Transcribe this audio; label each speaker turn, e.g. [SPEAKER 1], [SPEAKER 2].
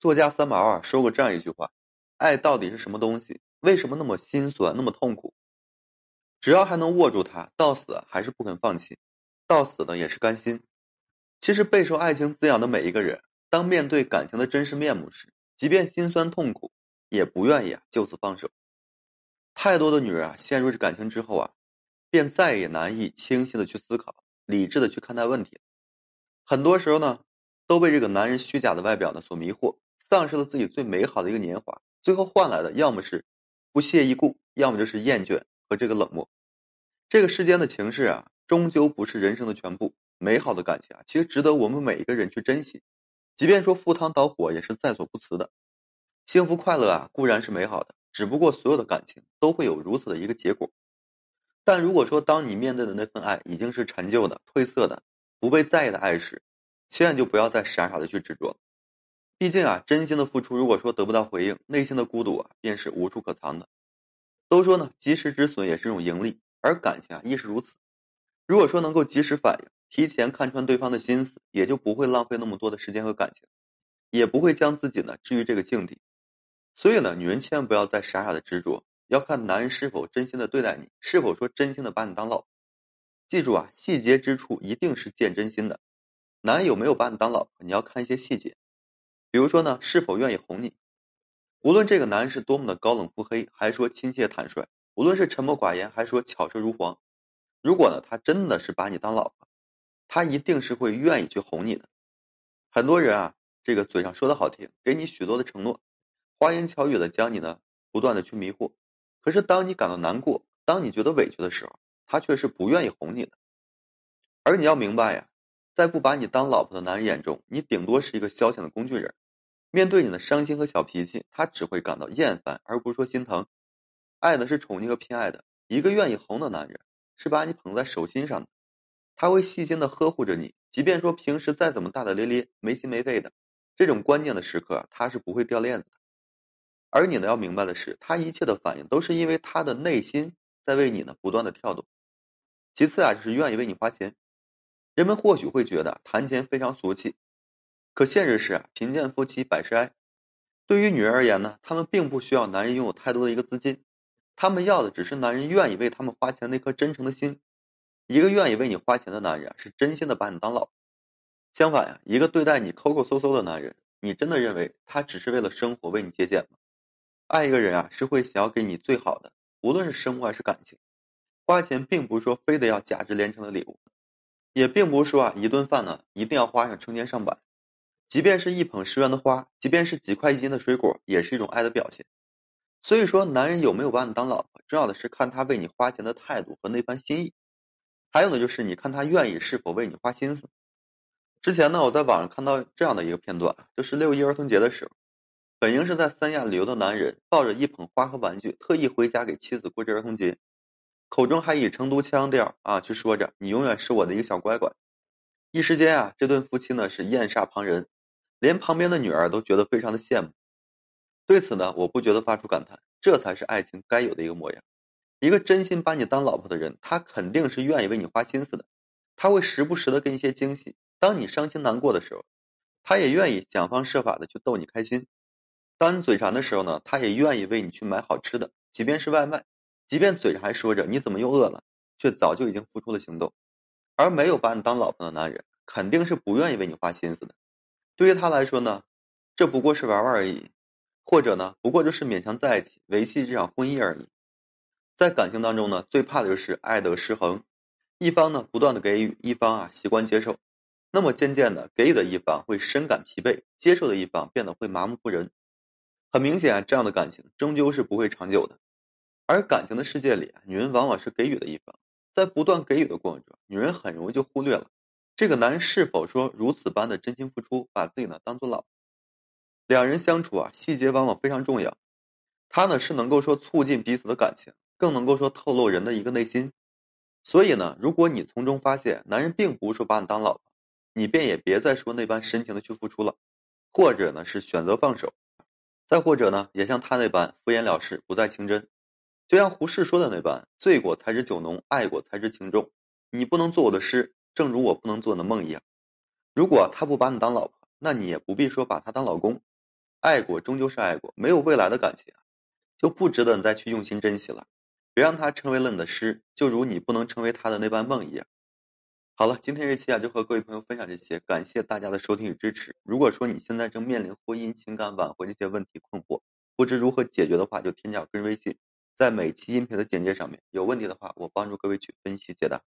[SPEAKER 1] 作家三毛啊说过这样一句话：“爱到底是什么东西？为什么那么心酸，那么痛苦？只要还能握住它，到死还是不肯放弃，到死呢也是甘心。”其实备受爱情滋养的每一个人，当面对感情的真实面目时，即便心酸痛苦，也不愿意啊就此放手。太多的女人啊陷入这感情之后啊，便再也难以清晰的去思考，理智的去看待问题。很多时候呢，都被这个男人虚假的外表呢所迷惑，丧失了自己最美好的一个年华，最后换来的要么是不屑一顾，要么就是厌倦和这个冷漠。这个世间的情事啊，终究不是人生的全部。美好的感情啊，其实值得我们每一个人去珍惜，即便说赴汤蹈火也是在所不辞的。幸福快乐啊，固然是美好的，只不过所有的感情都会有如此的一个结果。但如果说当你面对的那份爱已经是陈旧的、褪色的、不被在意的爱时，千万就不要再傻傻的去执着了。毕竟啊，真心的付出，如果说得不到回应，内心的孤独啊，便是无处可藏的。都说呢，及时止损也是一种盈利，而感情啊，亦是如此。如果说能够及时反应，提前看穿对方的心思，也就不会浪费那么多的时间和感情，也不会将自己呢置于这个境地。所以呢，女人千万不要再傻傻的执着，要看男人是否真心的对待你，是否说真心的把你当老婆。记住啊，细节之处一定是见真心的。男人有没有把你当老婆，你要看一些细节，比如说呢，是否愿意哄你。无论这个男人是多么的高冷腹黑，还是说亲切坦率；无论是沉默寡言，还是说巧舌如簧。如果呢，他真的是把你当老婆。他一定是会愿意去哄你的。很多人啊，这个嘴上说的好听，给你许多的承诺，花言巧语的将你呢不断的去迷惑。可是当你感到难过，当你觉得委屈的时候，他却是不愿意哄你的。而你要明白呀，在不把你当老婆的男人眼中，你顶多是一个消遣的工具人。面对你的伤心和小脾气，他只会感到厌烦，而不是说心疼。爱的是宠溺和偏爱的，一个愿意哄的男人，是把你捧在手心上的。他会细心的呵护着你，即便说平时再怎么大大咧咧、没心没肺的，这种关键的时刻，他是不会掉链子的。而你呢，要明白的是，他一切的反应都是因为他的内心在为你呢不断的跳动。其次啊，就是愿意为你花钱。人们或许会觉得谈钱非常俗气，可现实是啊，贫贱夫妻百事哀。对于女人而言呢，她们并不需要男人拥有太多的一个资金，她们要的只是男人愿意为他们花钱那颗真诚的心。一个愿意为你花钱的男人是真心的把你当老。相反呀，一个对待你抠抠搜搜的男人，你真的认为他只是为了生活为你节俭吗？爱一个人啊，是会想要给你最好的，无论是生活还是感情。花钱并不是说非得要价值连城的礼物，也并不是说啊一顿饭呢一定要花上成千上百。即便是一捧十元的花，即便是几块一斤的水果，也是一种爱的表现。所以说，男人有没有把你当老婆，重要的是看他为你花钱的态度和那番心意。还有呢，就是你看他愿意是否为你花心思。之前呢，我在网上看到这样的一个片段，就是六一儿童节的时候，本应是在三亚旅游的男人，抱着一捧花和玩具，特意回家给妻子过这儿童节，口中还以成都腔调啊去说着：“你永远是我的一个小乖乖。”一时间啊，这对夫妻呢是艳煞旁人，连旁边的女儿都觉得非常的羡慕。对此呢，我不觉得发出感叹，这才是爱情该有的一个模样。一个真心把你当老婆的人，他肯定是愿意为你花心思的，他会时不时的给你一些惊喜。当你伤心难过的时候，他也愿意想方设法的去逗你开心。当你嘴馋的时候呢，他也愿意为你去买好吃的，即便是外卖，即便嘴上还说着你怎么又饿了，却早就已经付出了行动。而没有把你当老婆的男人，肯定是不愿意为你花心思的。对于他来说呢，这不过是玩玩而已，或者呢，不过就是勉强在一起维系这场婚姻而已。在感情当中呢，最怕的就是爱的失衡，一方呢不断的给予，一方啊习惯接受，那么渐渐的，给予的一方会深感疲惫，接受的一方变得会麻木不仁。很明显，这样的感情终究是不会长久的。而感情的世界里，女人往往是给予的一方，在不断给予的过程中，女人很容易就忽略了这个男人是否说如此般的真心付出，把自己呢当做老婆。两人相处啊，细节往往非常重要，他呢是能够说促进彼此的感情。更能够说透露人的一个内心，所以呢，如果你从中发现男人并不是说把你当老婆，你便也别再说那般深情的去付出了，或者呢是选择放手，再或者呢也像他那般敷衍了事，不再情真，就像胡适说的那般，醉过才知酒浓，爱过才知情重。你不能做我的诗，正如我不能做的梦一样。如果他不把你当老婆，那你也不必说把他当老公。爱过终究是爱过，没有未来的感情啊，就不值得你再去用心珍惜了。别让他成为了你的诗，就如你不能成为他的那般梦一样。好了，今天这期啊就和各位朋友分享这些，感谢大家的收听与支持。如果说你现在正面临婚姻、情感挽回这些问题困惑，不知如何解决的话，就添加我个人微信，在每期音频的简介上面。有问题的话，我帮助各位去分析解答。